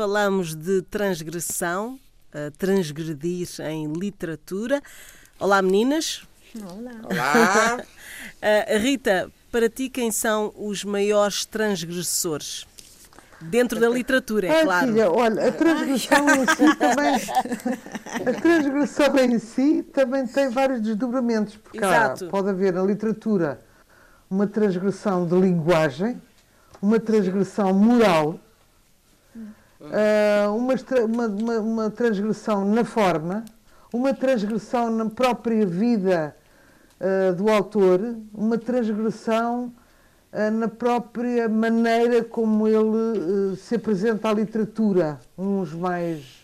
falamos de transgressão, transgredir em literatura. Olá, meninas. Olá. Olá. Rita, para ti, quem são os maiores transgressores? Dentro da literatura, é Ai, claro. Filha, olha, a transgressão em si também. A transgressão em si também tem vários desdobramentos, porque há, pode haver na literatura uma transgressão de linguagem, uma transgressão moral, ah, uma, uma, uma- transgressão na forma, uma transgressão na própria vida ah, do autor, uma transgressão ah, na própria maneira como ele se apresenta à literatura. Uns mais.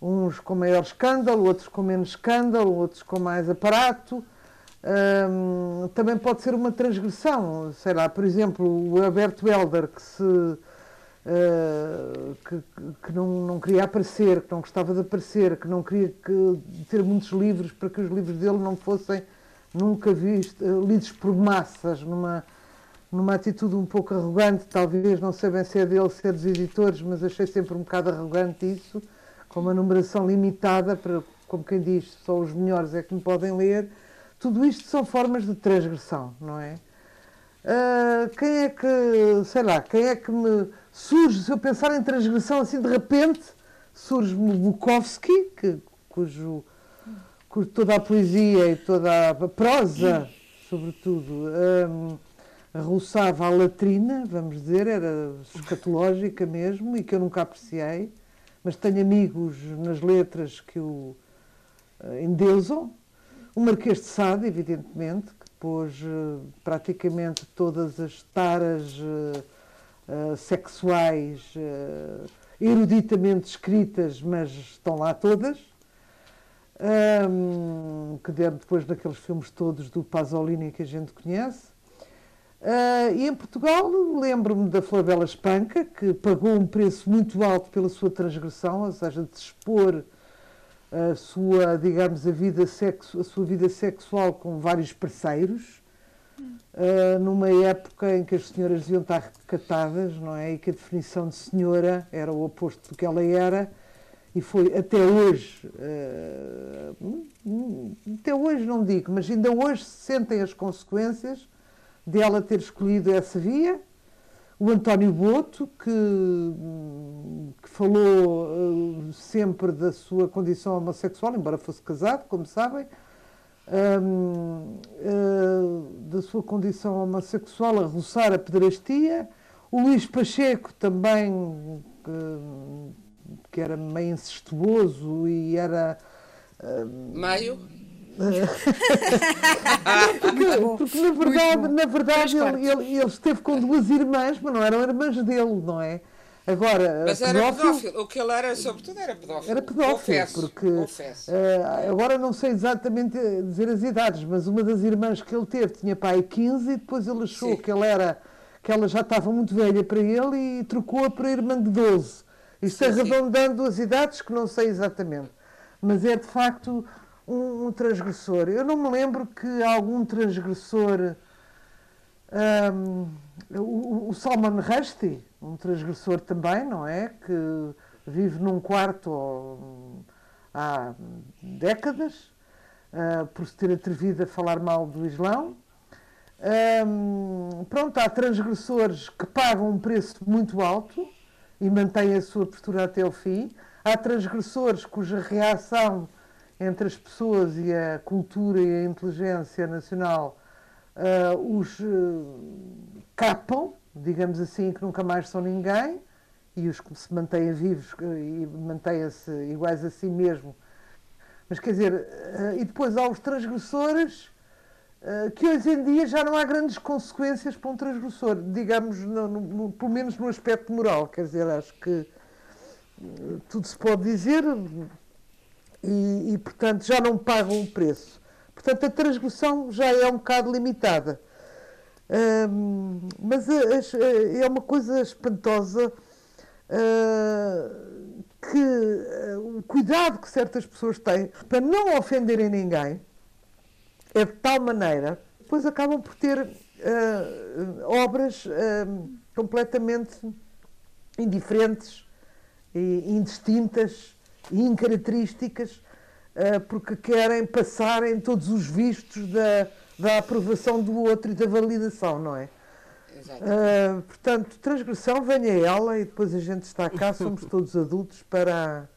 Uns com maior escândalo, outros com menos escândalo, outros com mais aparato. Também pode ser uma transgressão, sei lá, por exemplo, o Alberto Helder, que se uh, que, que não, não queria aparecer, que não gostava de aparecer, que não queria que- ter muitos livros para que os livros dele não fossem nunca visto, uh, lidos por massas, numa, numa atitude um pouco arrogante, talvez, não sei bem se é dele, se é dos editores, mas achei sempre um bocado arrogante isso, com uma numeração limitada, para, como quem diz, só os melhores é que me podem ler. Tudo isto são formas de transgressão, não é? Ah, quem é que, sei lá, quem é que me surge, se eu pensar em transgressão assim de repente, surge-me Bukowski, que, cujo, cujo toda a poesia e toda a prosa, sobretudo, hum, roçava a latrina, vamos dizer, era escatológica mesmo e que eu nunca apreciei, mas tenho amigos nas letras que o eh, endeusam. O Marquês de Sade, evidentemente, que pôs eh, praticamente todas as taras eh, eh, sexuais eh, eruditamente escritas, mas estão lá todas. Ahm, que deram depois daqueles filmes todos do Pasolini que a gente conhece. Ah, e em Portugal lembro-me da Flabela Espanca, que pagou um preço muito alto pela sua transgressão, ou seja, de expor a sua, digamos, a, vida sexo, a sua vida sexual com vários parceiros, ah, numa época em que as senhoras deviam estar recatadas, não é? E que a definição de senhora era o oposto do que ela era, e foi até hoje, hum, até hoje não digo, mas ainda hoje se sentem as consequências de ela ter escolhido essa via. O António Boto, que, que falou eh, sempre da sua condição homossexual, embora fosse casado, como sabem, hum, eh, da sua condição homossexual a roçar a pedrastia. O Luís Pacheco também, que, que era meio incestuoso e era Meio. Porque, porque, na verdade, na verdade ele, ele, ele esteve com duas irmãs, mas não eram irmãs dele, não é? Agora, Mas era pedófilo, pedófilo. O que ele era, sobretudo, era pedófilo. Era pedófilo, Confesso, porque confesso. eh, agora não sei exatamente dizer as idades, mas uma das irmãs que ele teve tinha pai 15 e depois ele achou Sim. que ela era que ela já estava muito velha para ele e trocou-a para a irmã de 12. Isto Sim, sim. arredondando as idades que não sei exatamente. Mas é de facto um, um transgressor. Eu não me lembro que algum transgressor Ahm, o, o Salman Rushdie, um transgressor também, não é? Que vive num quarto ó, há décadas, ah, por se ter atrevido a falar mal do Islão. Ahm, pronto, há transgressores que pagam um preço muito alto e mantêm a sua postura até o fim. Há transgressores cuja reação entre as pessoas e a cultura e a inteligência nacional ah, os eh, capam, digamos assim, que nunca mais são ninguém, e os que se mantêm vivos eh, e mantêm-se iguais a si mesmo. Mas quer dizer, eh, e depois há os transgressores, que hoje em dia já não há grandes consequências para um transgressor, digamos, no- no- no- pelo menos no aspecto moral. Quer dizer, acho que tudo se pode dizer e, e, portanto, já não pagam o preço. Portanto, a transgressão já é um bocado limitada. Mas as- a- é uma coisa espantosa ah, que ah, o cuidado que certas pessoas têm para não ofenderem ninguém é de tal maneira depois acabam por ter ah, obras completamente indiferentes, e indistintas, e incaracterísticas, porque querem passar em todos os vistos da, da aprovação do outro e da validação, não é? Uh, portanto, transgressão, venha ela e depois a gente está cá, somos todos adultos para,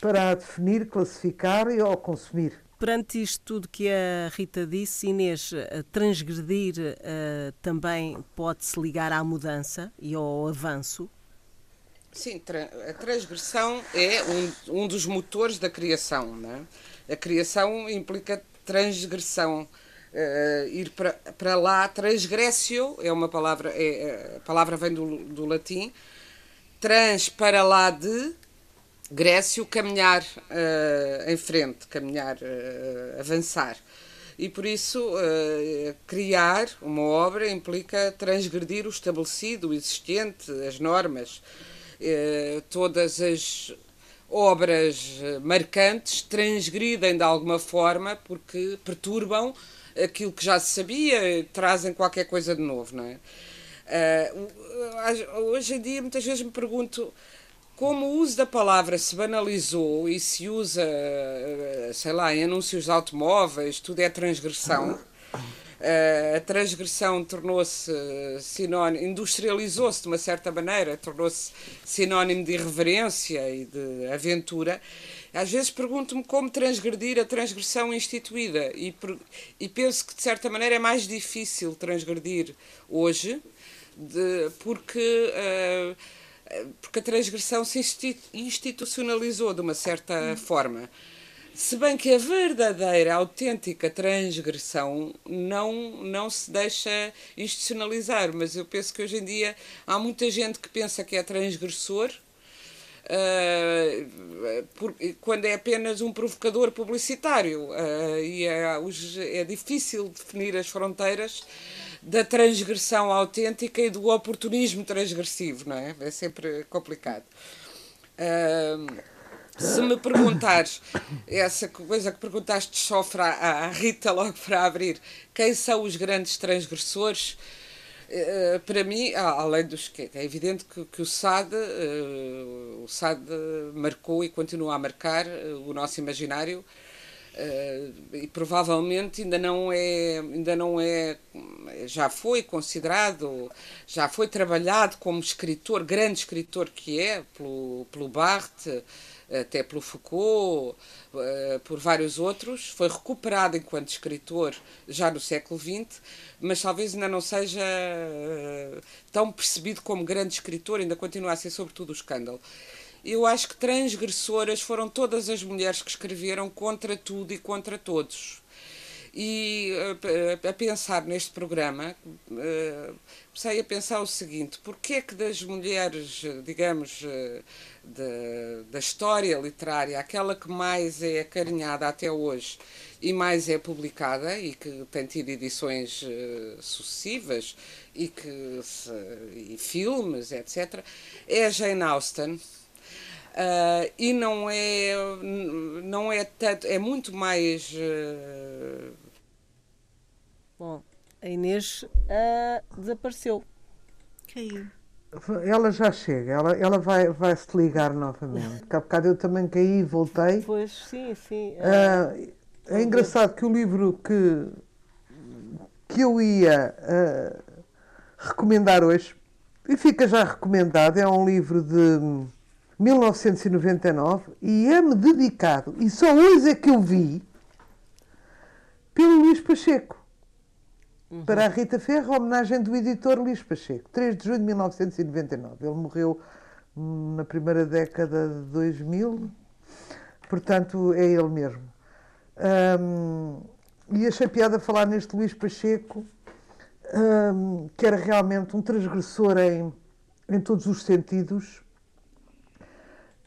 para a definir, classificar e ou consumir. Perante isto tudo que a Rita disse, Inês, transgredir uh, também pode-se ligar à mudança e ao avanço? Sim, a transgressão é um, um dos motores da criação. Não é? A criação implica transgressão. Uh, ir para, para lá, transgressio é uma palavra, é, a palavra vem do, do latim, trans para lá de, Grécio caminhar uh, em frente, caminhar, uh, avançar. E por isso, criar uma obra implica transgredir o estabelecido, o existente, as normas. Todas as obras marcantes transgridem de alguma forma porque perturbam aquilo que já se sabia, trazem qualquer coisa de novo, não é? hoje em dia, muitas vezes me pergunto como o uso da palavra se banalizou e se usa, eh, sei lá, em anúncios de automóveis, tudo é transgressão. A transgressão tornou-se sinónimo, industrializou-se de uma certa maneira, tornou-se sinónimo de irreverência e de aventura. Às vezes pergunto-me como transgredir a transgressão instituída e, e penso que de certa maneira é mais difícil transgredir hoje, de, porque uh, porque a transgressão se institucionalizou de uma certa forma. Se bem que a verdadeira, autêntica transgressão não, não se deixa institucionalizar, mas eu penso que hoje em dia há muita gente que pensa que é transgressor uh, por, quando é apenas um provocador publicitário. Uh, e é, é difícil definir as fronteiras da transgressão autêntica e do oportunismo transgressivo, não é? É sempre complicado. Uh, se me perguntares, essa coisa que perguntaste sofre à, Rita logo para abrir, quem são os grandes transgressores? Uh, para mim, além dos que é evidente que, que o SAD, uh, o SAD marcou e continua a marcar uh, o nosso imaginário e provavelmente ainda não é ainda não é já foi considerado já foi trabalhado como escritor grande escritor que é pelo pelo Barthes até pelo Foucault uh, por vários outros foi recuperado enquanto escritor já no século XX mas talvez ainda não seja uh, tão percebido como grande escritor ainda continua a ser sobretudo o escândalo eu acho que transgressoras foram todas as mulheres que escreveram contra tudo e contra todos. E a, a pensar neste programa, uh, comecei a pensar o seguinte: porquê é que das mulheres, digamos, uh, de, da história literária, aquela que mais é acarinhada até hoje e mais é publicada e que tem tido edições uh, sucessivas e, que, e filmes, etc., é a Jane Austen Uh, e não é não é tanto é muito mais uh... bom a Inês uh, desapareceu. Caiu. Ela já chega ela ela vai vai se ligar novamente. Há bocado eu também caí e voltei. Pois sim sim é engraçado que o livro que que eu ia recomendar hoje e fica já recomendado é um livro de 1999 e é-me dedicado, e só hoje é que eu vi, pelo Luís Pacheco. Uhum. Para a Rita Ferro, a homenagem do editor Luís Pacheco, 3 de junho de 1999. Ele morreu na primeira década de 2000, portanto é ele mesmo. Um, e achei piada falar neste Luís Pacheco, um, que era realmente um transgressor em, em todos os sentidos,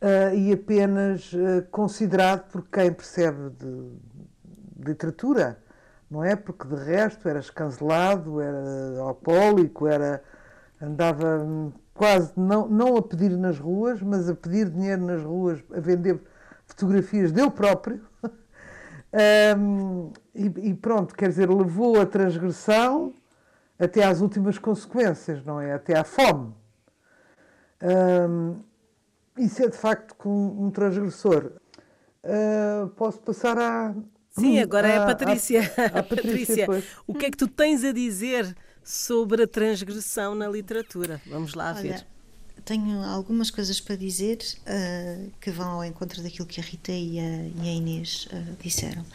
uh, e apenas uh, considerado por quem percebe de, de literatura, não é? Porque de resto era escancelado, era alcoólico, era, andava quase não, não a pedir nas ruas, mas a pedir dinheiro nas ruas, a vender fotografias dele próprio. um, e, e, pronto, quer dizer, levou a transgressão até às últimas consequências, não é? Até à fome. Um, isso é de facto com um transgressor. Uh, posso passar à. Sim, agora é a Patrícia. A, a Patrícia, Patrícia o que é que tu tens a dizer sobre a transgressão na literatura? Vamos lá Olha, ver. Tenho algumas coisas para dizer uh, que vão ao encontro daquilo que a Rita e a, e a Inês uh, disseram.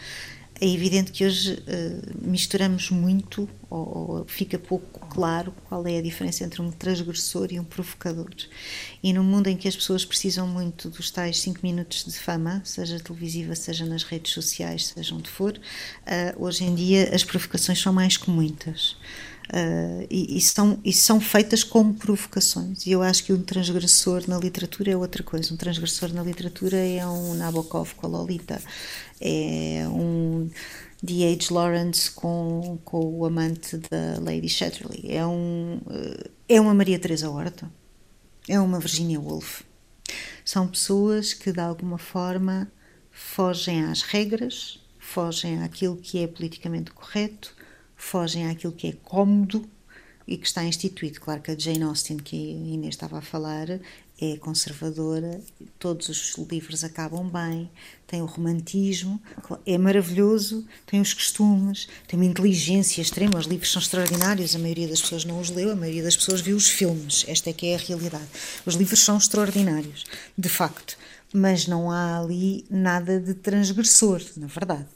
É evidente que hoje uh, misturamos muito, ou, ou, fica pouco claro qual é a diferença entre um transgressor e um provocador. E num mundo em que as pessoas precisam muito dos tais 5 minutos de fama, seja televisiva, seja nas redes sociais, seja onde for, uh, hoje em dia as provocações são mais que muitas. Uh, e, e, são, e são feitas como provocações. E eu acho que um transgressor na literatura é outra coisa. Um transgressor na literatura é um Nabokov com a Lolita, é um D.H. Lawrence com, com o amante da Lady Chatterley, é, um, eh, é uma Maria Teresa Horta, é uma Virginia Woolf. São pessoas que de alguma forma fogem às regras, fogem àquilo que é politicamente correto, fogem àquilo que é cómodo e que está instituído. Claro que a Jane Austen, que a Inês estava a falar, é conservadora, todos os livros acabam bem, tem o romantismo, é maravilhoso, tem os costumes, tem uma inteligência extrema, os livros são extraordinários, a maioria das pessoas não os leu, a maioria das pessoas viu os filmes, esta é que é a realidade. Os livros são extraordinários, de facto, mas não há ali nada de transgressor, na verdade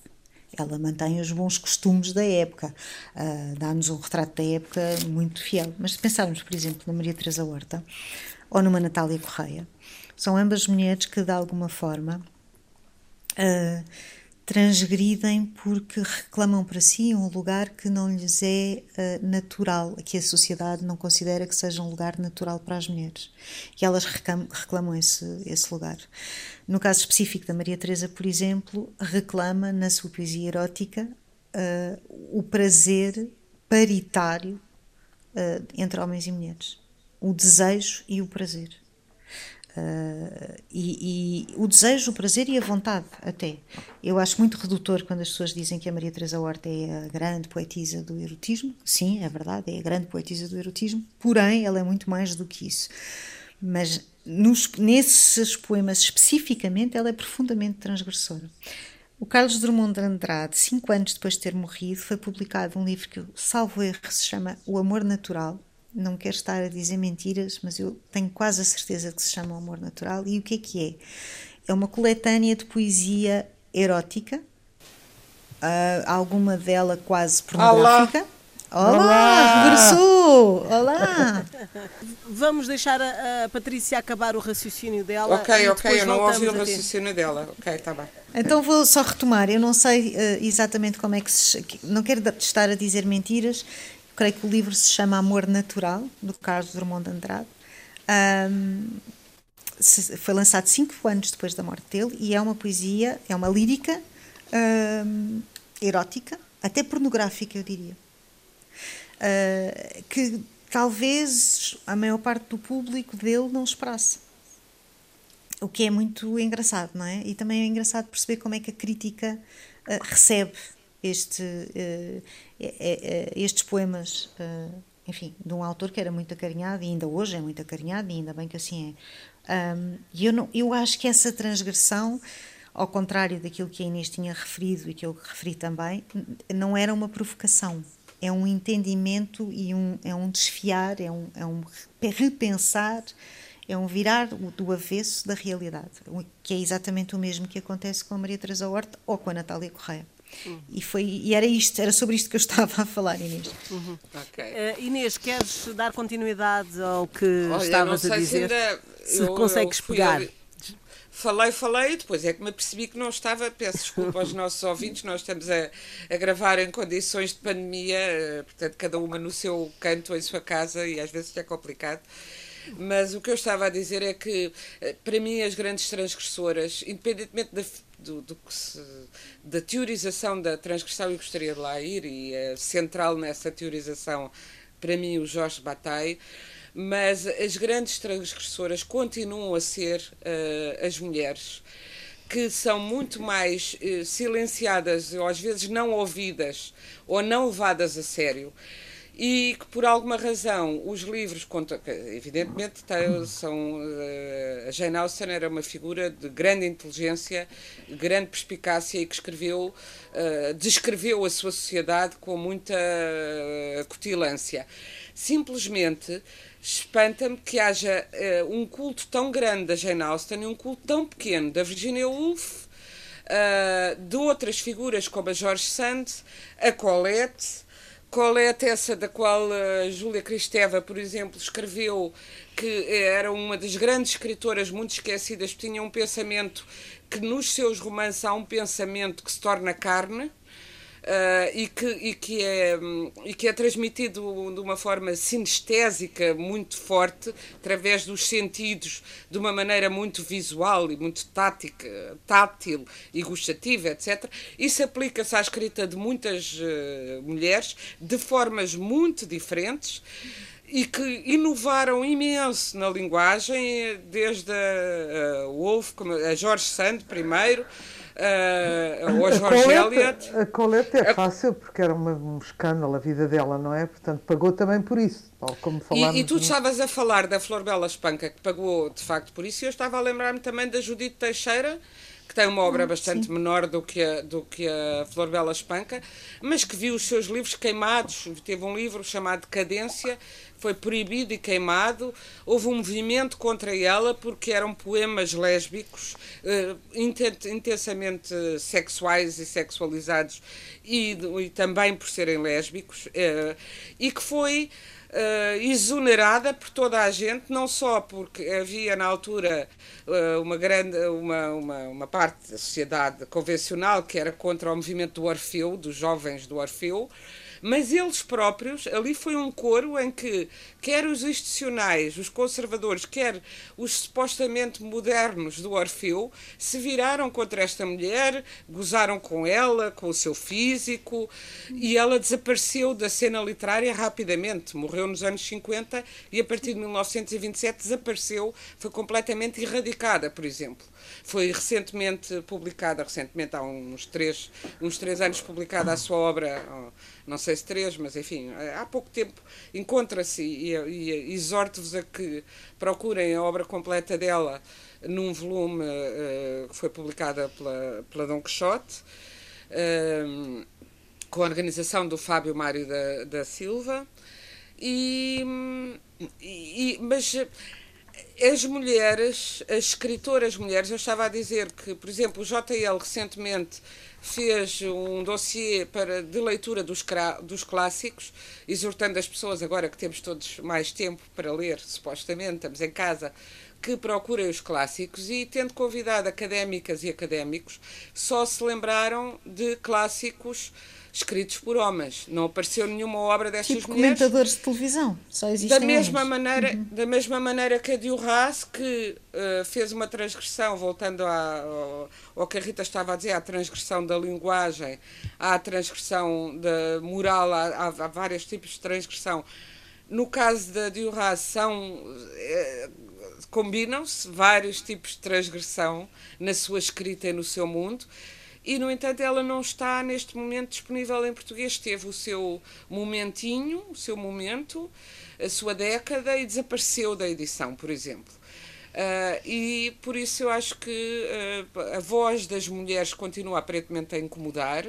ela mantém os bons costumes da época, uh, dá-nos um retrato da época muito fiel. Mas se pensarmos, por exemplo, na Maria Teresa Horta ou numa Natália Correia, são ambas mulheres que, de alguma forma, uh, transgridem porque reclamam para si um lugar que não lhes é uh, natural, que a sociedade não considera que seja um lugar natural para as mulheres. E elas reclamam, reclamam esse, esse lugar. No caso específico da Maria Teresa, por exemplo, reclama na sua poesia erótica uh, o prazer paritário uh, entre homens e mulheres, o desejo e o prazer. Uh, e, e, o desejo, o prazer e a vontade, até. Eu acho muito redutor quando as pessoas dizem que a Maria Teresa Horta é a grande poetisa do erotismo. Sim, é verdade, é a grande poetisa do erotismo, porém, ela é muito mais do que isso. Mas nos, nesses poemas especificamente, ela é profundamente transgressora. O Carlos Drummond de Andrade, cinco anos depois de ter morrido, foi publicado um livro que, salvo erro, se chama O Amor Natural, não quero estar a dizer mentiras, mas eu tenho quase a certeza que se chama Amor Natural. E o que é que é? É uma coletânea de poesia erótica, uh, alguma dela quase pornográfica. Olá, Olá regressou! Olá! Vamos deixar a, a, Patrícia acabar o raciocínio dela. Ok, ok, eu não ouvi o raciocínio dela. Ok, está bem. Então vou só retomar. Eu não sei uh, exatamente como é que se. Não quero estar a dizer mentiras, creio que o livro se chama Amor Natural, do Carlos Drummond de Andrade. Um, foi lançado cinco anos depois da morte dele e é uma poesia, é uma lírica um, erótica, até pornográfica, eu diria. Uh, que talvez a maior parte do público dele não esperasse. O que é muito engraçado, não é? E também é engraçado perceber como é que a crítica uh, recebe este, uh, estes poemas, uh, enfim, de um autor que era muito acarinhado e ainda hoje é muito acarinhado e ainda bem que assim é. E eu, não, eu acho que essa transgressão, ao contrário daquilo que a Inês tinha referido e que eu referi também, não era uma provocação. É um entendimento e um, é um desfiar, é um, é um repensar é um virar do avesso da realidade, que é exatamente o mesmo que acontece com a Maria Teresa Horta ou com a Natália Correia. Uhum. E, foi, e era isto, era sobre isto que eu estava a falar, Inês. Uhum. Okay. Uh, Inês, queres dar continuidade ao que Olha, estavas a dizer? Se, ainda, se eu, consegues eu pegar. A, falei, falei, depois é que me percebi que não estava. Peço desculpa aos nossos ouvintes, nós estamos a, a gravar em condições de pandemia, eh, portanto, cada uma no seu canto, em sua casa, e às vezes é complicado. Mas o que eu estava a dizer é que, eh, para mim, as grandes transgressoras, independentemente da, do, do se, da teorização da transgressão, eu gostaria de lá ir, e é central nessa teorização, para mim, o Jorge Bataille, mas as grandes transgressoras continuam a ser uh, as mulheres, que são muito mais uh, silenciadas, ou às vezes não ouvidas, ou não levadas a sério e que por alguma razão os livros, evidentemente são, a Jane Austen era uma figura de grande inteligência, de grande perspicácia e que escreveu, descreveu a sua sociedade com muita cutilância. Simplesmente espanta-me que haja um culto tão grande da Jane Austen e um culto tão pequeno da Virginia Woolf, de outras figuras como a George Sand, a Colette, Colette, essa da qual a Júlia Cristeva, por exemplo, escreveu que era uma das grandes escritoras muito esquecidas, tinha um pensamento que nos seus romances há um pensamento que se torna carne, Uh, e, que, e, que é, e que é transmitido de uma forma sinestésica muito forte, através dos sentidos, de uma maneira muito visual e muito tática, tátil e gustativa, etc. Isso aplica-se à escrita de muitas uh, mulheres de formas muito diferentes e que inovaram imenso na linguagem, desde a, a Wolf, a George Sand primeiro, uh, ou a George Eliot. A Colette é fácil porque era uma, um escândalo a vida dela, não é? Portanto, pagou também por isso, tal como falámos. E, e tu estavas a falar da Flor Bela Espanca, que pagou de facto por isso, e eu estava a lembrar-me também da Judite Teixeira, que tem uma obra ah, bastante sim. menor do que, a, do que a Flor Bela Espanca, mas que viu os seus livros queimados. Teve um livro chamado Cadência, foi proibido e queimado. Houve um movimento contra ela porque eram poemas lésbicos, uh, intensamente sexuais e sexualizados, e, e também por serem lésbicos, uh, e que foi uh, exonerada por toda a gente, não só porque havia na altura uh, uma grande uma, uma, uma, parte da sociedade convencional que era contra o movimento do Orfeu, dos jovens do Orfeu, mas eles próprios, ali foi um coro em que quer os institucionais, os conservadores, quer os supostamente modernos do Orfeu, se viraram contra esta mulher, gozaram com ela, com o seu físico, e ela desapareceu da cena literária rapidamente. Morreu nos anos 50 e a partir de 1927 desapareceu, foi completamente erradicada, por exemplo. Foi recentemente publicada, recentemente há uns três, uns três anos publicada a sua obra, não sei se três, mas enfim, há pouco tempo encontra-se e, e exorto-vos a que procurem a obra completa dela num volume uh, que foi publicada pela, pela Dom Quixote, uh, com a organização do Fábio Mário da, da Silva. E, e, mas as mulheres, as escritoras mulheres, eu estava a dizer que, por exemplo, o JL recentemente fez um dossiê para, de leitura dos, dos clássicos, exortando as pessoas, agora que temos todos mais tempo para ler, supostamente, estamos em casa, que procurem os clássicos. E, tendo convidado académicas e académicos, só se lembraram de clássicos escritos por homens. Não apareceu nenhuma obra destas tipo mulheres. comentadores de televisão, só existem da mesma homens. maneira uhum. Da mesma maneira que a Diorras, que uh, fez uma transgressão, voltando à, ao, ao que a Rita estava a dizer, à transgressão da linguagem, à transgressão da moral, há, há, vários tipos de transgressão. No caso da Diorras, são... Uh, combinam-se vários tipos de transgressão na sua escrita e no seu mundo e, no entanto, ela não está neste momento disponível em português. Teve o seu momentinho, o seu momento, a sua década e desapareceu da edição, por exemplo. Uh, e por isso eu acho que uh, a voz das mulheres continua aparentemente a incomodar.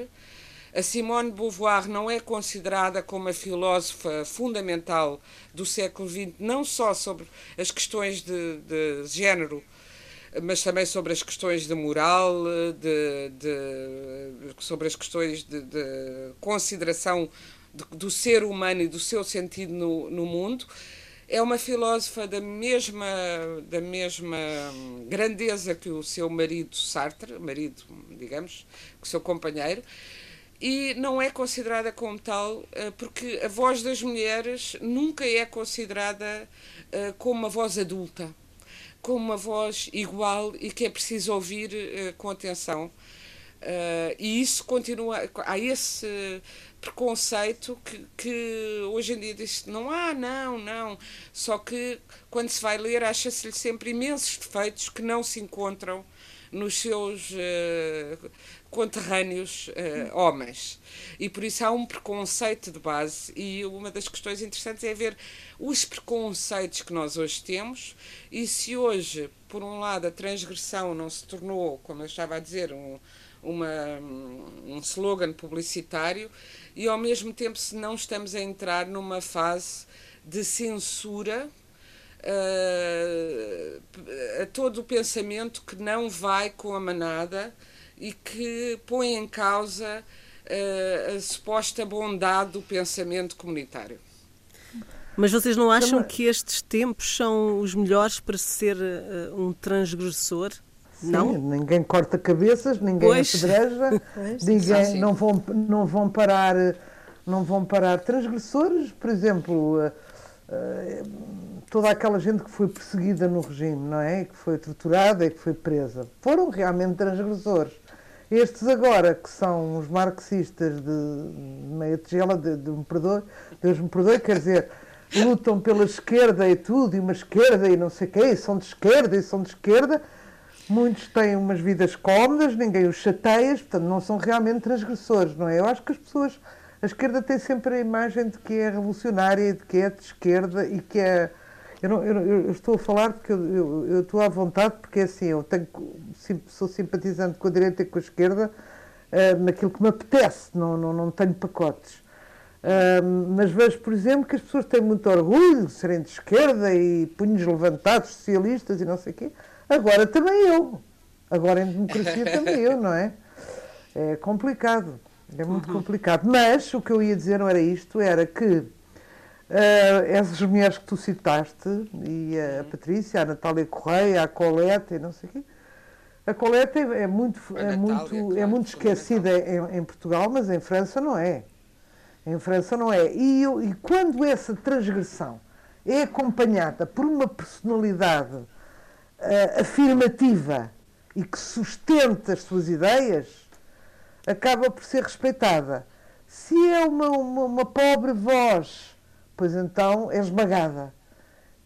A Simone de Beauvoir não é considerada como a filósofa fundamental do século XX, não só sobre as questões de, de género, mas também sobre as questões de moral, de, de sobre as questões de, de consideração do ser humano e do seu sentido no, no mundo. É uma filósofa da mesma, da mesma grandeza que o seu marido Sartre, marido, digamos, que o seu companheiro, e não é considerada como tal, eh, porque a voz das mulheres nunca é considerada eh, como uma voz adulta com uma voz igual e que é preciso ouvir uh, com atenção. Uh, e isso continua. Há esse preconceito que, que hoje em dia diz não há, não, não. Só que quando se vai ler, acha-se-lhe sempre imensos defeitos que não se encontram nos seus uh, conterrâneos uh, homens. E por isso há um preconceito de base, e uma das questões interessantes é ver os preconceitos que nós hoje temos, e se hoje, por um lado, a transgressão não se tornou, como eu estava a dizer, um, uma, um slogan publicitário, e ao mesmo tempo se não estamos a entrar numa fase de censura uh, a todo o pensamento que não vai com a manada e que põe em causa uh, a suposta bondade do pensamento comunitário. Mas vocês não acham que estes tempos são os melhores para ser uh, um transgressor? Sim, não? ninguém corta cabeças, ninguém pois. apedreja, ninguém não vão não vão parar não vão parar transgressores, por exemplo, uh, toda aquela gente que foi perseguida no regime, não é? Que foi torturada e que foi presa, foram realmente transgressores. Estes agora, que são os marxistas de meia tigela, de, de um perdoe, Deus me perdoe, quer dizer, lutam pela esquerda e tudo, e uma esquerda e não sei o quê, e são de esquerda e são de esquerda. Muitos têm umas vidas cómodas, ninguém os chateia, portanto não são realmente transgressores, não é? Eu acho que as pessoas, a esquerda tem sempre a imagem de que é revolucionária, de que é de esquerda e que é eu, não, eu, eu, estou a falar porque eu, eu, estou à vontade, porque é assim, eu tenho, sou simpatizante com a direita e com a esquerda uh, naquilo que me apetece, não, não, não tenho pacotes. Uh, mas vejo, por exemplo, que as pessoas têm muito orgulho de serem de esquerda e punhos levantados, socialistas e não sei o quê. Agora também eu. Agora em democracia também eu, não é? É complicado. É muito uhum. complicado. Mas o que eu ia dizer não era isto, era que Uh, essas mulheres que tu citaste, e a uhum. Patrícia, a Natália Correia, a Coleta e não sei o quê, a Coleta é, é muito, é, muito, claro, é muito esquecida em, em, Portugal, mas em França não é. Em França não é. E, eu, e quando essa transgressão é acompanhada por uma personalidade uh, afirmativa e que sustenta as suas ideias, acaba por ser respeitada. Se é uma, uma, uma pobre voz pois então é esmagada.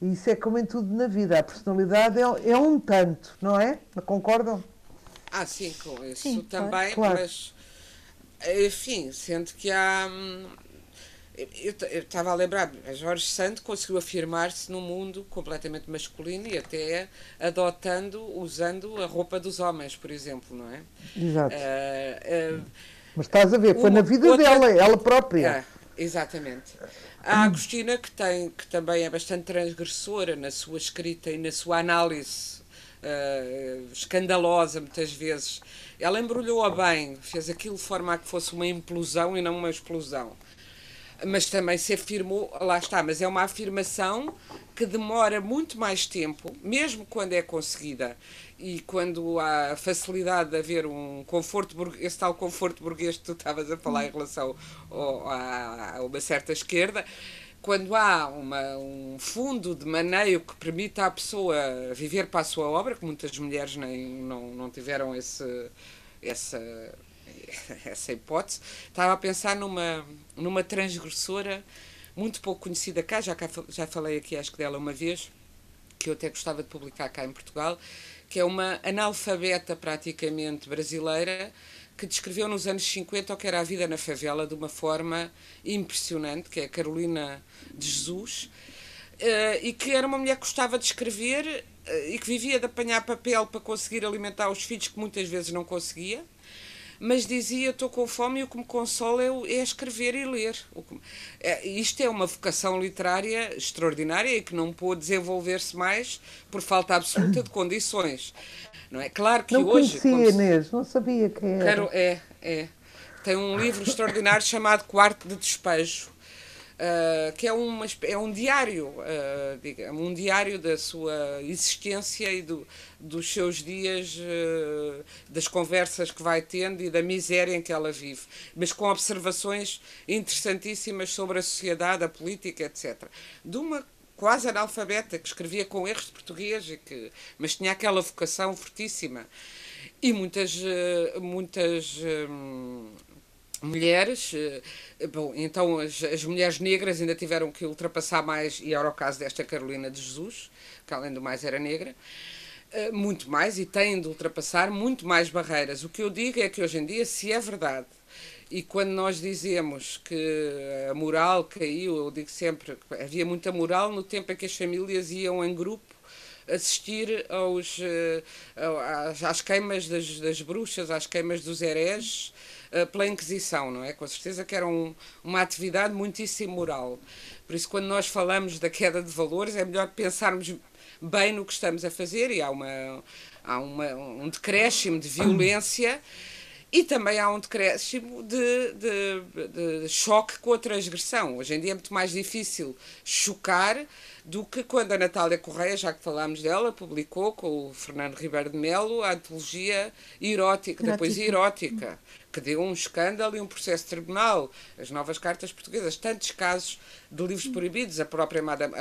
E isso é como em tudo na vida. A personalidade é, é um tanto, não é? Concordam? Ah, sim, com isso sim, também, claro. mas enfim, sendo que há. Hum, eu estava a lembrar, a Jorge Santo conseguiu afirmar-se num mundo completamente masculino e até adotando, usando a roupa dos homens, por exemplo, não é? Exato. Uh, uh, Mas estás a ver, foi uma, na vida outra, dela, ela própria. É, exatamente. A Agostina, que, tem, que também é bastante transgressora na sua escrita e na sua análise uh, escandalosa, muitas vezes, ela embrulhou-a bem, fez aquilo de forma a que fosse uma implosão e não uma explosão. Mas também se afirmou, lá está, mas é uma afirmação que demora muito mais tempo, mesmo quando é conseguida e quando há facilidade de haver um conforto, esse tal conforto burguês que tu estavas a falar em relação ao, a, a, uma certa esquerda, quando há uma, um fundo de maneio que permita à pessoa viver para a sua obra, que muitas mulheres nem, não, não tiveram esse, essa, essa hipótese, estava a pensar numa, numa transgressora muito pouco conhecida cá, já, cá, já falei aqui acho que dela uma vez, que eu até gostava de publicar cá em Portugal, que é uma analfabeta praticamente brasileira que descreveu nos anos 50 o que era a vida na favela de uma forma impressionante, que é a Carolina de Jesus, eh, e que era uma mulher que gostava de escrever eh, e que vivia de apanhar papel para conseguir alimentar os filhos que muitas vezes não conseguia mas dizia: Estou com fome e o que me consola é, é escrever e ler. É, isto é uma vocação literária extraordinária e que não pôde desenvolver-se mais por falta absoluta de condições. Não é? Claro que não hoje. Conhecia, Inês, não sabia quem era. é, é. Tem um livro extraordinário chamado Quarto de Despejo uh, que é, uma, é um diário, uh, digamos, um diário da sua existência e do, dos seus dias, uh, das conversas que vai tendo e da miséria em que ela vive, mas com observações interessantíssimas sobre a sociedade, a política, etc. De uma quase analfabeta que escrevia com erros de português, e que, mas tinha aquela vocação fortíssima. E muitas, muitas mulheres. Eh, bom, então as, as, mulheres negras ainda tiveram que ultrapassar mais, e era o caso desta Carolina de Jesus, que além do mais era negra. Uh, muito mais e têm de ultrapassar muito mais barreiras. O que eu digo é que hoje em dia, se é verdade, e quando nós dizemos que a moral caiu, eu digo sempre que havia muita moral no tempo em que as famílias iam em grupo assistir aos, uh, às, queimas das, das bruxas, às queimas dos hereges pela Inquisição, não é? Com certeza que era um, uma atividade muitíssimo moral. Por isso, quando nós falamos da queda de valores, é melhor pensarmos bem no que estamos a fazer e há, uma, há uma, um decréscimo de violência e também há um decréscimo de, de, de, choque com a transgressão. Hoje em dia é muito mais difícil chocar do que quando a Natália Correia, já que falámos dela, publicou com o Fernando Ribeiro de Melo a antologia erótica, da poesia erótica que deu um escândalo e um processo de tribunal. As novas cartas portuguesas, tantos casos de livros proibidos. A própria Madame,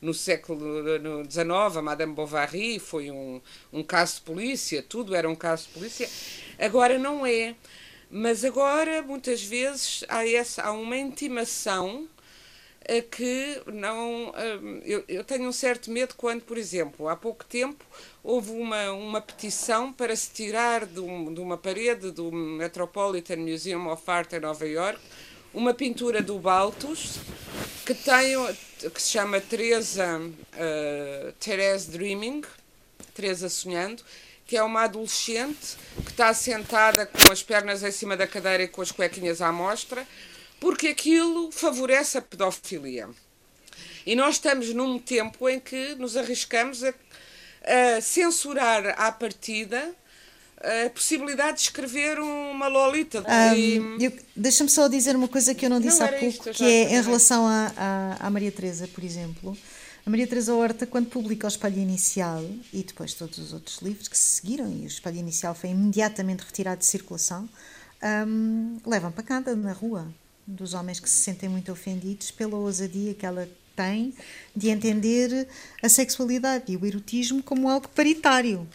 no século XIX, a Madame Bovary foi um, um caso de polícia, tudo era um caso de polícia. Agora não é. Mas agora, muitas vezes, há, essa, há uma intimação a que não. Eu, eu tenho um certo medo quando, por exemplo, há pouco tempo houve uma, uma petição para se tirar de, um, de uma parede do Metropolitan Museum of Art em Nova York uma pintura do Baltus que tem que se chama Teresa uh, Dreaming Teresa sonhando que é uma adolescente que está sentada com as pernas em cima da cadeira e com as cuequinhas à mostra porque aquilo favorece a pedofilia e nós estamos num tempo em que nos arriscamos a uh, censurar à partida a possibilidade de escrever uma Lolita. Um, Deixa-me só dizer uma coisa que eu não disse não há pouco, isto, que é em relação à, Maria Teresa, por exemplo. A Maria Teresa Horta, quando publica o Espelho Inicial e depois todos os outros livros que se seguiram, e o Espelho Inicial foi imediatamente retirado de circulação, um, levam pancada na rua dos homens que se sentem muito ofendidos pela ousadia que ela tem de entender a sexualidade e o erotismo como algo paritário.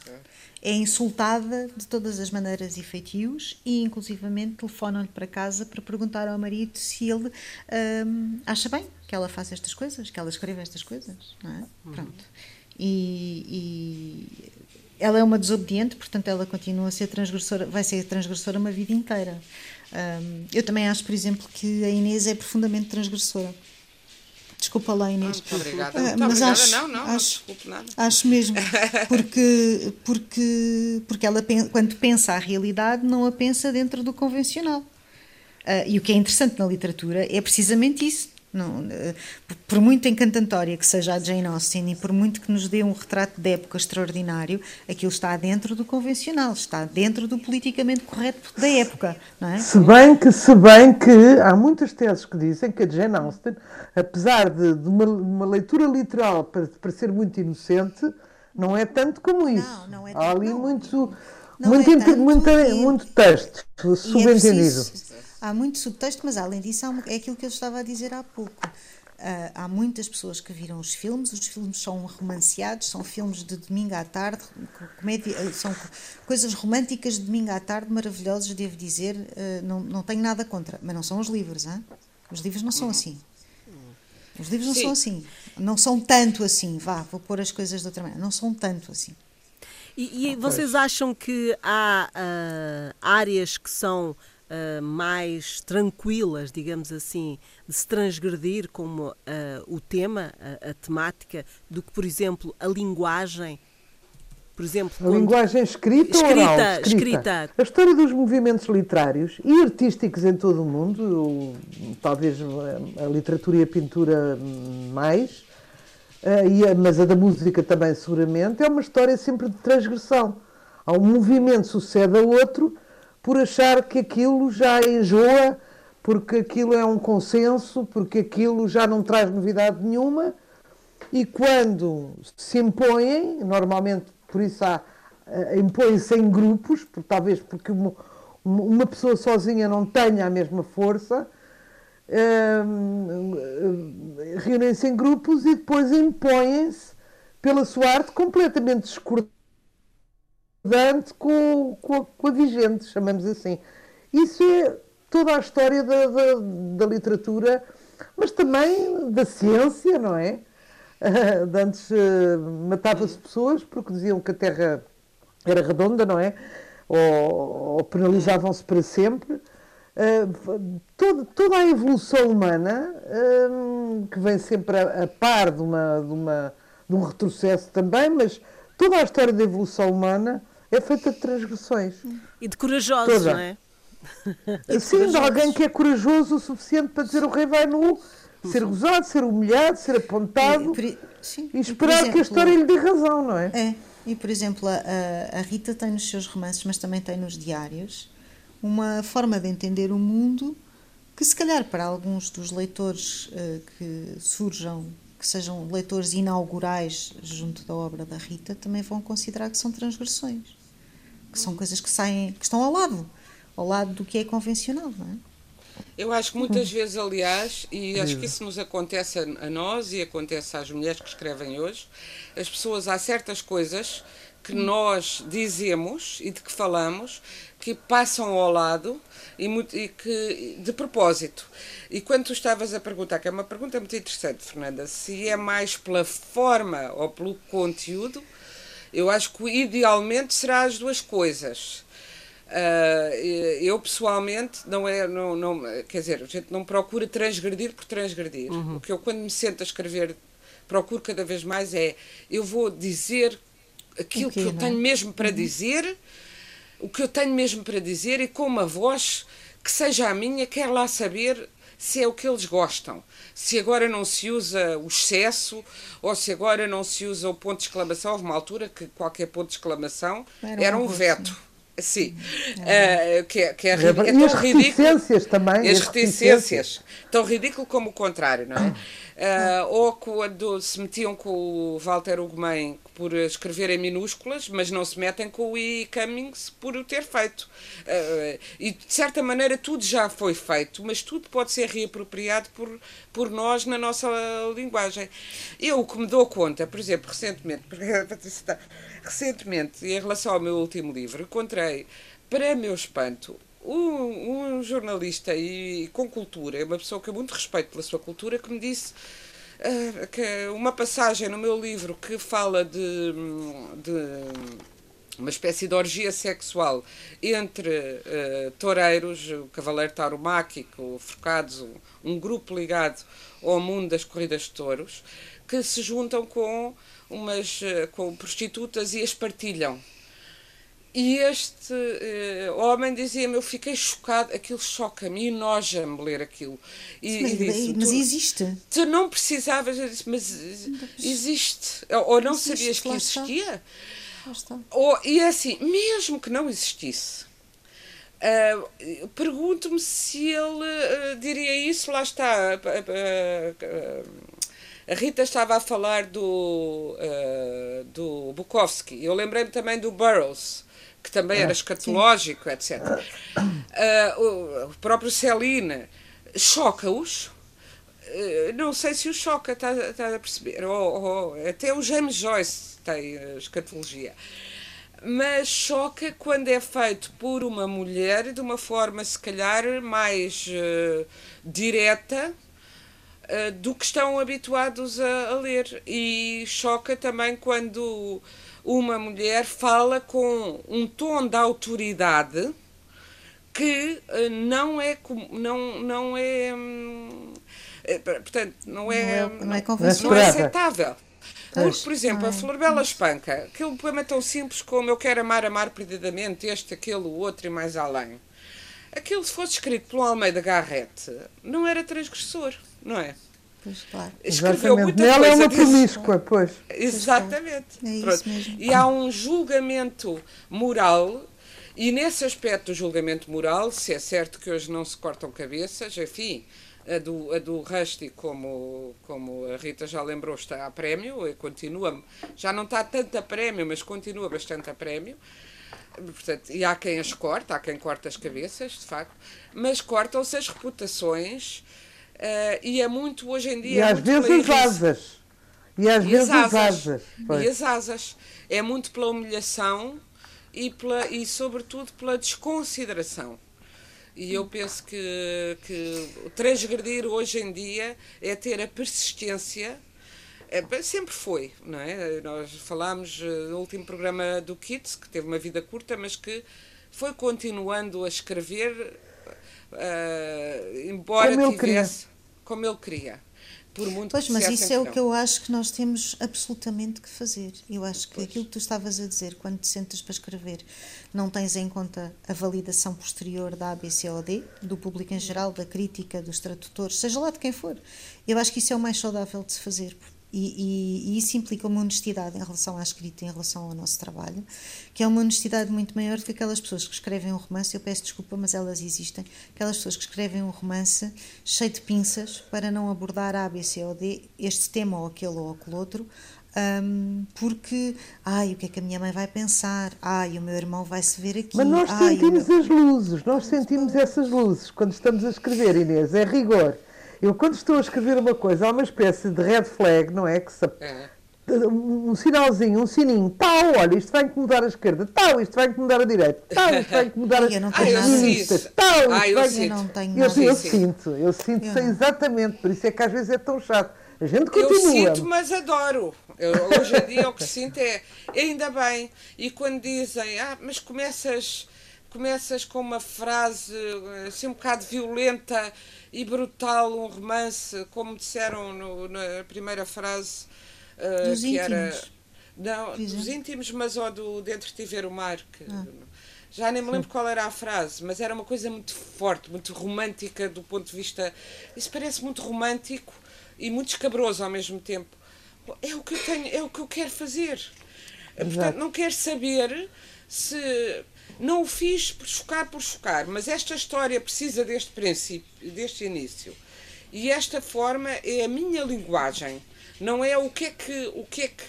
É insultada de todas as maneiras e feitios e, inclusivamente, telefonam-lhe para casa para perguntar ao marido se ele hum, acha bem que ela faça estas coisas, que ela escreva estas coisas. Não é? Uhum. Pronto. E, e, ela é uma desobediente, portanto, ela continua a ser transgressora, vai ser transgressora uma vida inteira. Um, eu também acho, por exemplo, que a Inês é profundamente transgressora. Desculpa lá, Inês. Muito obrigada. Ah, muito mas obrigada. Acho, não, não, acho, não nada. Acho mesmo. Porque, porque, porque ela, quando pensa a realidade, não a pensa dentro do convencional. Uh, e o que é interessante na literatura é precisamente isso. Não, eh, por muito encantatória que seja a Jane Austen e por muito que nos dê um retrato de época extraordinário, aquilo está dentro do convencional, está dentro do politicamente correto da época, não é? Se bem que, se bem que há muitas teses que dizem que a Jane Austen, apesar de, de uma, uma, leitura literal para, para ser muito inocente, não é tanto como isso. Não, não é tanto, há ali não. muito, muito, é tanto, muito, e, muito texto subentendido. É há muito subtexto, mas além disso é aquilo que eu estava a dizer há pouco. Uh, há muitas pessoas que viram os filmes, os filmes são romanceados, são filmes de domingo à tarde, comédia, ah, são coisas românticas de domingo à tarde, maravilhosas, devo dizer, uh, não, não tenho nada contra, mas não são os livros, hein? os livros não são assim. Os livros não Sim. são assim, não são tanto assim, vá, vou pôr as coisas de outra maneira, não são tanto assim. E, e vocês acham que há uh, áreas que são uh, mais tranquilas, digamos assim, de se transgredir como uh, o tema, a, a, temática, do que, por exemplo, a linguagem. Por exemplo, a linguagem escrita, escrita, ou oral? Escrita. escrita. A história dos movimentos literários e artísticos em todo o mundo, ou, talvez a literatura e a pintura mais, uh, mas a da música também seguramente, é uma história sempre de transgressão. Há um movimento sucede a outro por achar que aquilo já enjoa, porque aquilo é um consenso, porque aquilo já não traz novidade nenhuma. E quando se impõem, normalmente por isso há, uh, impõem-se em grupos, por, talvez porque uma, uma, pessoa sozinha não tenha a mesma força, uh, reúnem-se em grupos e depois impõem-se pela sua arte completamente discordante concordante com, com, a, com a vigente, chamamos assim. Isso é toda a história da, da, da, literatura, mas também da ciência, não é? de antes matava-se pessoas porque diziam que a Terra era redonda, não é? Ou, ou penalizavam-se para sempre. Uh, toda, toda, a evolução humana, uh, que vem sempre a, a par de, uma, de, uma, de um retrocesso também, mas toda a história da evolução humana é feita de transgressões. E de corajosos, toda. não é? Sim, de alguém que é corajoso o suficiente para dizer o rei vai nu, ser gozado, ser humilhado, ser apontado e, sim, e esperar exemplo, que a história lhe dê razão, não é? É, e por exemplo, a, a Rita tem nos seus romances, mas também tem nos diários, uma forma de entender o mundo que, se calhar, para alguns dos leitores uh, que surjam, que sejam leitores inaugurais junto da obra da Rita, também vão considerar que são transgressões, que são coisas que saem, que estão ao lado, ao lado do que é convencional, não é? Eu acho que muitas vezes, aliás, e acho que isso nos acontece a nós e acontece às mulheres que escrevem hoje, as pessoas, há certas coisas que nós dizemos e de que falamos que passam ao lado e, e, que de propósito. E quando tu estavas a perguntar, que é uma pergunta muito interessante, Fernanda, se é mais pela forma ou pelo conteúdo, eu acho que idealmente será as duas coisas. Uh, eu pessoalmente não é não, não quer dizer a gente não procura transgredir por transgredir uhum. o que eu quando me sento a escrever procuro cada vez mais é eu vou dizer aquilo que, eu tenho mesmo para uhum. dizer o que eu tenho mesmo para dizer e com uma voz que seja a minha, quer lá saber se é o que eles gostam. Se agora não se usa o excesso ou se agora não se usa o ponto de exclamação. Houve uma altura que qualquer ponto de exclamação era, era um veto. Sim, é. Uh, que, é, que é, é, é tão as reticências também. As, as reticências. Tão ridículo como o contrário, não é? Uh, ou quando se metiam com o Walter Ugumem por escrever em minúsculas, mas não se metem com o E. Cummings por o ter feito. Uh, e de certa maneira tudo já foi feito, mas tudo pode ser reapropriado por, por nós na nossa linguagem. Eu o que me dou conta, por exemplo, recentemente, recentemente, em relação ao meu último livro, encontrei, para meu espanto, um, um jornalista e com cultura, uma pessoa que eu muito respeito pela sua cultura, que me disse ah, que uma passagem no meu livro que fala de, de uma espécie de orgia sexual entre uh, toureiros, o Cavaleiro Tauromáquico, Forcados, um, um, grupo ligado ao mundo das corridas de touros, que se juntam com umas uh, com prostitutas e as partilham. E este uh, homem dizia-me, eu fiquei chocado, aquilo choca-me, enoja-me ler aquilo. E, mas, e disse, mas existe. Tu não precisavas, eu disse, mas existe. Ou não existe, sabias que existia? Ou, e é assim, mesmo que não existisse, uh, pergunto-me se ele uh, diria isso, lá está. A Rita estava a falar do, do Bukowski. Eu lembrei-me também do Burroughs que também era ah, escatológico, etc. Uh, o, o, próprio Celine choca-os. Uh, não sei se o choca, está, está a perceber. Ou, ou, até o James Joyce tem escatologia. Mas choca quando é feito por uma mulher de uma forma, se calhar, mais uh, direta do que estão habituados a, a ler. E choca também quando uma mulher fala com um tom de autoridade que eh, não é não não é hum, eh, portanto não é não é, não é, não é aceitável porque, por exemplo, a Florbela Espanca, aquele poema tão simples como Eu quero amar, amar perdidamente, este, aquele, o outro e mais além. Aquilo, se fosse escrito pelo Almeida Garrett, não era transgressor, não é? Pois, claro. Escreveu Exatamente. muita Ela coisa é uma disso. promíscua, pois. Exatamente. É isso mesmo. E há um julgamento moral e nesse aspecto do julgamento moral, se é certo que hoje não se cortam cabeças, enfim, a do, a do Rusty, como, como a Rita já lembrou, está a prémio, e continua, já não está tanto a prémio, mas continua bastante a prémio. Portanto, e há quem as corta, há quem corta as cabeças, de facto, mas cortam-se as reputações Uh, e é muito hoje em dia. E é às vezes as asas. E às e vezes as asas. asas. E as asas. É muito pela humilhação e, pela, e sobretudo, pela desconsideração. E eu penso que, que transgredir hoje em dia é ter a persistência É, sempre foi, não é? Nós falámos eh, no último programa do Kids, que teve uma vida curta, mas que foi continuando a escrever, uh, embora como tivesse queria. como ele queria. Por muito pois, mas isso é o que eu acho que nós temos absolutamente que fazer. Eu acho que pois. aquilo que tu estavas a dizer quando te sentas para escrever, não tens em conta a validação posterior da ABCOD, do público em geral, da crítica, dos tradutores, seja lá de quem for. Eu acho que isso é o mais saudável de se fazer, e, e, e, isso implica uma honestidade em relação à escrita, em relação ao nosso trabalho, que é uma honestidade muito maior do que aquelas pessoas que escrevem um romance. Eu peço desculpa, mas elas existem. Aquelas pessoas que escrevem um romance cheio de pinças para não abordar A, B, C ou D, este tema ou aquele ou aquele outro, um, porque, ai, o que é que a minha mãe vai pensar? Ai, o meu irmão vai se ver aqui. Mas nós ai, sentimos meu... as luzes, nós sentimos essas luzes quando estamos a escrever, Inês, é rigor. Eu, quando estou a escrever uma coisa, há uma espécie de red flag, não é? Que se... é. Um sinalzinho, um sininho, tal, olha, isto vai incomodar a esquerda, tal, isto vai incomodar a direita, tal, isto vai incomodar a feministas, tal, ah, isto vai... Eu, não tenho eu, eu sinto, eu sinto eu exatamente, por isso é que às vezes é tão chato. A gente continua. Eu sinto, mas adoro. Eu, hoje em dia o que sinto é, ainda bem, e quando dizem, ah, mas começas começas com uma frase assim um bocado violenta e brutal, um romance, como disseram no, na primeira frase, uh, dos que íntimos. era. Não, dos íntimos, mas ou do Dentro de Ver o Mar. Que, ah. Já nem me lembro qual era a frase, mas era uma coisa muito forte, muito romântica do ponto de vista. Isso parece muito romântico e muito escabroso ao mesmo tempo. É o que eu tenho, é o que eu quero fazer. Exato. Portanto, não quero saber se não o fiz por chocar por chocar, mas esta história precisa deste princípio, deste início. E esta forma é a minha linguagem. Não é o que é que. O que, é que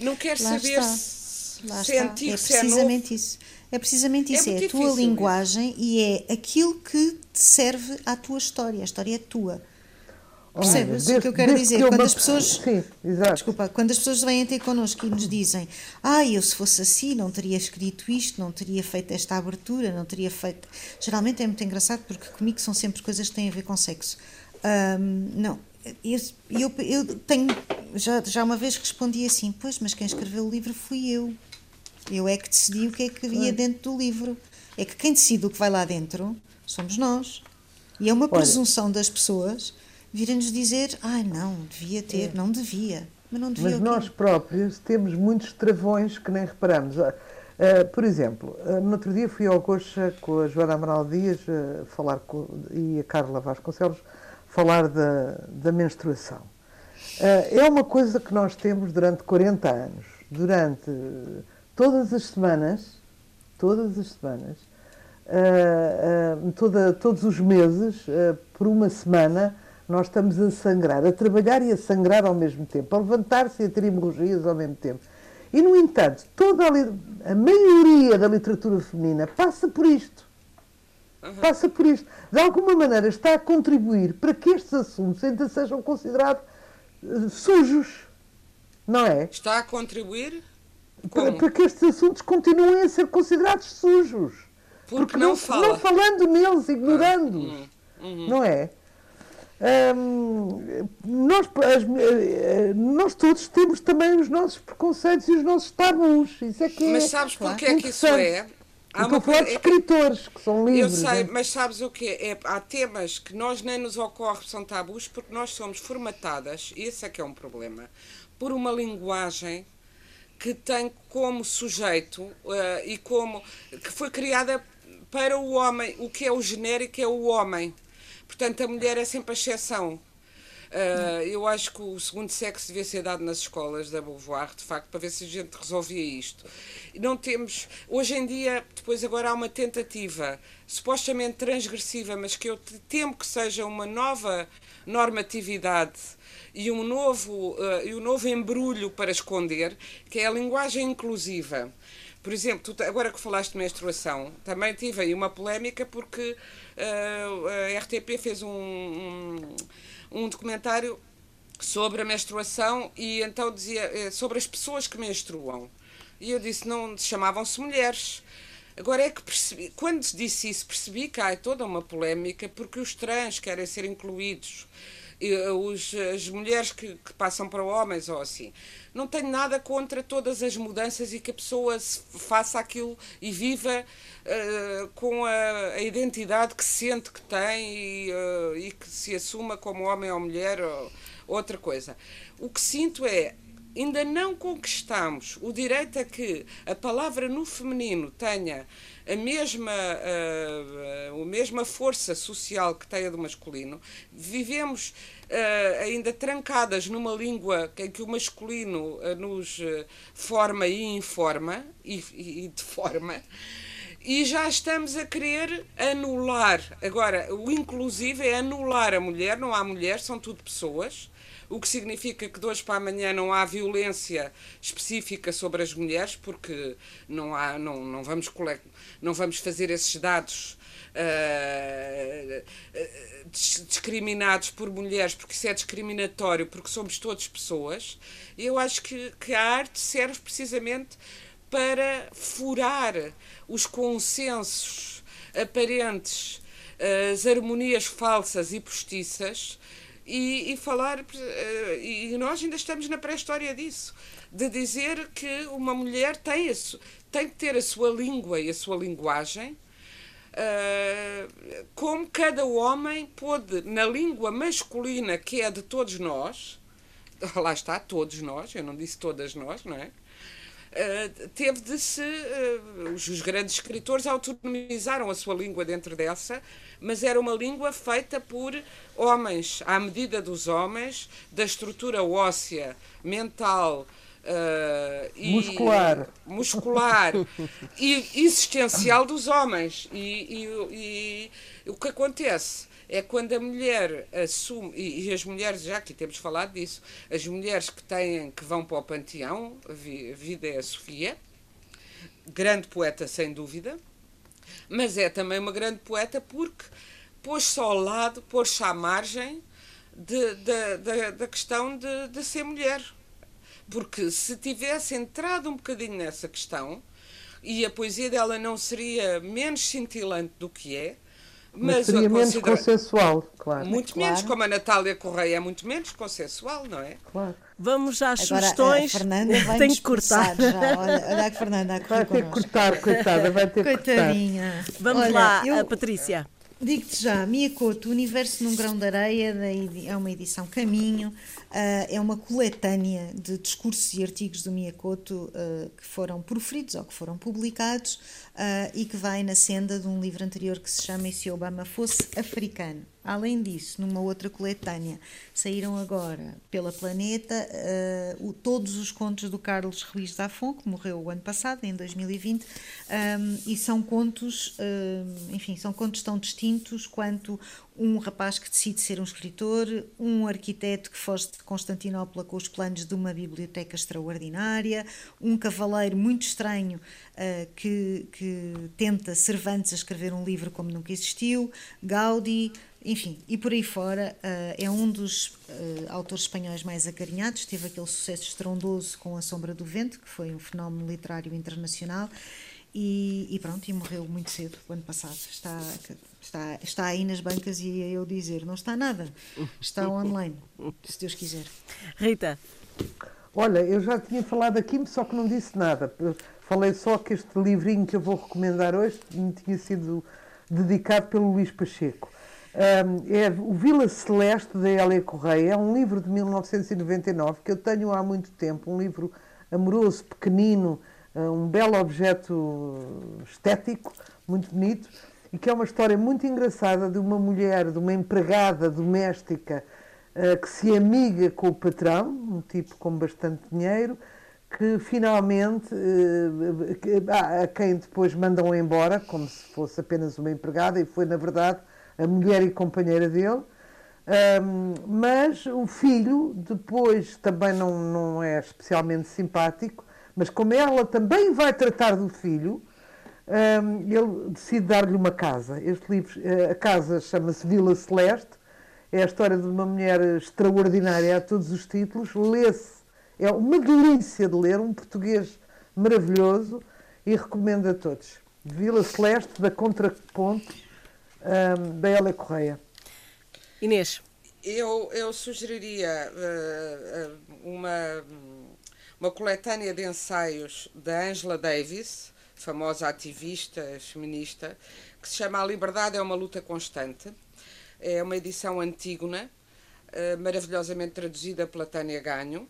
não quero Lá saber está. se, Lá se é antigo, é se é precisamente novo. isso. É precisamente isso. É É, a tua linguagem e é aquilo que te serve à tua história. A história é tua. Percebes Olha, o que eu quero dizer? que eu Quando me- as pessoas. Sim. Desculpa, quando as pessoas vêm ter connosco e nos dizem ah, eu se fosse assim não teria escrito isto, não teria feito esta abertura, não teria feito... Geralmente é muito engraçado porque comigo são sempre coisas que têm a ver com sexo. Ahm, não, eu, eu, eu tenho... Já, já uma vez respondi assim, pois, mas quem escreveu o livro fui eu. Eu é que decidi o que é que havia dentro do livro. É que quem decide o que vai lá dentro somos nós. E é uma presunção das pessoas virem-nos dizer, ai não, devia ter, não devia. Mas não devia Mas nós próprios temos muitos travões que nem reparamos. Ah, ah, por exemplo, ah, no outro dia fui ao Goxa com a Joana Amaral Dias ah, falar com, e a Carla Vasconcelos falar da, da menstruação. Ah, é uma coisa que nós temos durante 40 anos. Durante todas as semanas, todas as semanas, ah, ah, toda, todos os meses, ah, por uma semana, nós estamos a sangrar, a trabalhar e a sangrar ao mesmo tempo, a levantar-se e a ter hemorragias ao mesmo tempo. E, no entanto, toda a, a maioria da literatura feminina passa por isto. Passa por isto. De alguma maneira está a contribuir para que estes assuntos ainda sejam considerados eh, sujos. Não é? Está a contribuir? Para, para que estes assuntos continuem a ser considerados sujos. Porque não fala. não falando neles, ignorando-os. Hum, uhum. Não é? Hum, nós, as- eh, nós todos temos também os nossos preconceitos e os nossos tabus. Isso é que é Mas sabes porque é que isso é? Eu estou a falar de é escritores que são Eu livres. sei, né? mas sabes o que é? Há temas que nós nem nos ocorre são tabus porque nós somos formatadas, e esse é que é um problema, por uma linguagem que tem como sujeito eh, e como que foi criada para o homem, o que é o genérico é o homem. Portanto, a mulher é sempre a exceção. Uh, eu acho que o segundo sexo devia ser dado nas escolas da Beauvoir, de facto, para ver se a gente resolvia isto. Não temos. Hoje em dia, depois agora há uma tentativa supostamente transgressiva, mas que eu te- temo que seja uma nova normatividade e um novo, uh, e um novo embrulho para esconder, que é a linguagem inclusiva. Por exemplo, tu, agora que falaste de menstruação, também tive aí uma polémica porque uh, a RTP fez um, um, um documentário sobre a menstruação e então dizia eh, sobre as pessoas que menstruam. E eu disse, não chamavam-se mulheres. Agora é que percebi, quando disse isso, percebi que há toda uma polémica porque os trans querem ser incluídos, os, as mulheres que, que, passam para homens ou assim. Não tenho nada contra todas as mudanças e que a pessoa faça aquilo e viva uh, com a, a, identidade que sente que tem e, uh, e, que se assuma como homem ou mulher ou outra coisa. O que sinto é ainda não conquistamos o direito a que a palavra no feminino tenha a mesma, a, a, a mesma força social que tem a do masculino, vivemos uh, ainda trancadas numa língua em que o masculino uh, nos forma e informa, e, e deforma, e já estamos a querer anular. Agora, o inclusive é anular a mulher, não há mulher, são tudo pessoas o que significa que de hoje para amanhã não há violência específica sobre as mulheres, porque não, há, não, não, vamos, não vamos fazer esses dados Uh, discriminados por mulheres, porque isso é discriminatório, porque somos todos pessoas. Eu acho que, que a arte serve precisamente para furar os consensos aparentes, as harmonias falsas e postiças e, e falar. Uh, e nós ainda estamos na pré-história disso de dizer que uma mulher tem, a, tem que ter a sua língua e a sua linguagem. Uh, como cada homem pôde, na língua masculina que é de todos nós, lá está, todos nós, eu não disse todas nós, não é? Uh, teve de se. Uh, os, grandes escritores autonomizaram a sua língua dentro dessa, mas era uma língua feita por homens, à medida dos homens, da estrutura óssea, mental. Uh, e, muscular muscular e existencial dos homens e, e, e o que acontece é quando a mulher assume, e, as mulheres, já aqui temos falado disso, as mulheres que têm, que vão para o panteão, a vida é a Sofia, grande poeta sem dúvida, mas é também uma grande poeta porque pôs-se ao lado, pôs-se à margem de, de, de, da questão de, de ser mulher. Porque se tivesse entrado um bocadinho nessa questão, e a poesia dela não seria menos cintilante do que é, mas, mas seria menos consensual, claro. Muito claro. menos, como a Natália Correia é muito menos consensual, não é? Claro. Vamos às Agora, sugestões. A Fernanda vai Tem que cortar. Já. Olha, olha a Fernanda a Vai ter que cortar, coitada, vai ter que cortar. Coitadinha. Vamos olha, lá, eu... a Patrícia. Digo-te já, Miyakoto, Universo num Grão de Areia, é uma edição Caminho, Uh, é uma coletânea de discursos e artigos do Miyakoto uh, que foram proferidos ou que foram publicados uh, e que vai na senda de um livro anterior que se chama E se Obama fosse africano. Além disso, numa outra coletânea, saíram agora pela Planeta uh, o, todos os contos do Carlos Ruiz Zafon, que morreu o ano passado, em 2020, um, e são contos, uh, enfim, são contos tão distintos quanto um rapaz que decide ser um escritor, um arquiteto que foge de Constantinopla com os planos de uma biblioteca extraordinária, um cavaleiro muito estranho uh, que, que tenta Cervantes a escrever um livro como nunca existiu, Gaudi, enfim, e por aí fora, uh, é um dos uh, autores espanhóis mais acarinhados, teve aquele sucesso estrondoso com A Sombra do Vento, que foi um fenómeno literário internacional, e, e pronto, e morreu muito cedo, o ano passado. Está, está, está aí nas bancas e eu dizer, não está nada, está online, se Deus quiser. Rita. Olha, eu já tinha falado aqui, só que não disse nada. Falei só que este livrinho que eu vou recomendar hoje me tinha sido dedicado pelo Luís Pacheco é o Vila Celeste da Hélia Correia, é um livro de 1999 que eu tenho há muito tempo, um livro amoroso, pequenino, ah, um belo objeto estético, muito bonito, e que é uma história muito engraçada de uma mulher, de uma empregada doméstica ah, que se amiga com o patrão, um tipo com bastante dinheiro, que finalmente ah, a quem depois mandam embora, como se fosse apenas uma empregada, e foi na verdade a mulher e companheira dele. Um, mas o filho depois também não, não é especialmente simpático, mas como ela também vai tratar do filho, um, ele decide dar-lhe uma casa. Este livro, eh, a casa chama-se Vila Celeste, é a história de uma mulher extraordinária a todos os títulos, lê-se, é uma delícia de ler, um português maravilhoso e recomendo a todos. Vila Celeste, da Contraponto, um, da Hélia Correia. Inês. Eu, eu sugeriria uh, uma, uma coletânea de ensaios da Angela Davis, famosa ativista feminista, que se chama A Liberdade é uma Luta Constante. É uma edição antígona, uh, maravilhosamente traduzida pela Tânia Ganho.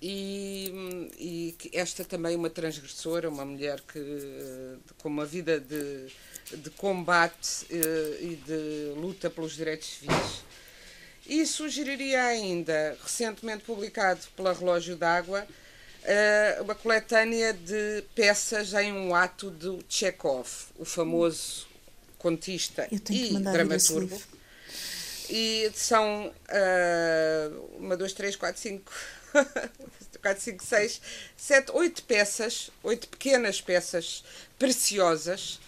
E, e esta também uma transgressora, uma mulher que com uma vida de, de combate uh, e de luta pelos direitos civis. E sugeriria ainda, recentemente publicado pela Relógio d'Água, uh, uma coletânea de peças em um ato do Chekhov, o famoso contista e dramaturgo. E são uh, uma, duas, três, quatro, cinco, quatro, cinco, seis, sete, oito peças, oito pequenas peças preciosas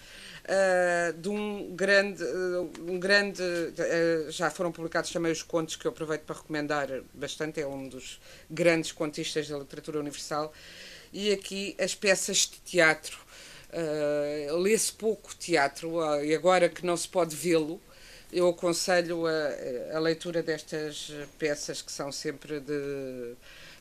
uh, de um grande, uh, um grande uh, já foram publicados também os contos que eu aproveito para recomendar bastante, é um dos grandes contistas da literatura universal, e aqui as peças de teatro. Lê-se pouco teatro, e agora que não se pode vê-lo, eu aconselho a, a, leitura destas peças que são sempre de,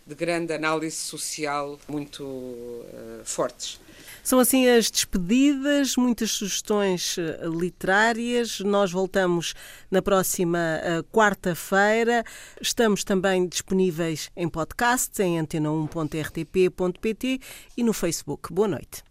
de grande análise social, muito uh, fortes. São assim as despedidas, muitas sugestões eh, literárias. Nós voltamos na próxima uh, quarta-feira. Estamos também disponíveis em podcasts, em antena1.rtp.pt e no Facebook. Boa noite.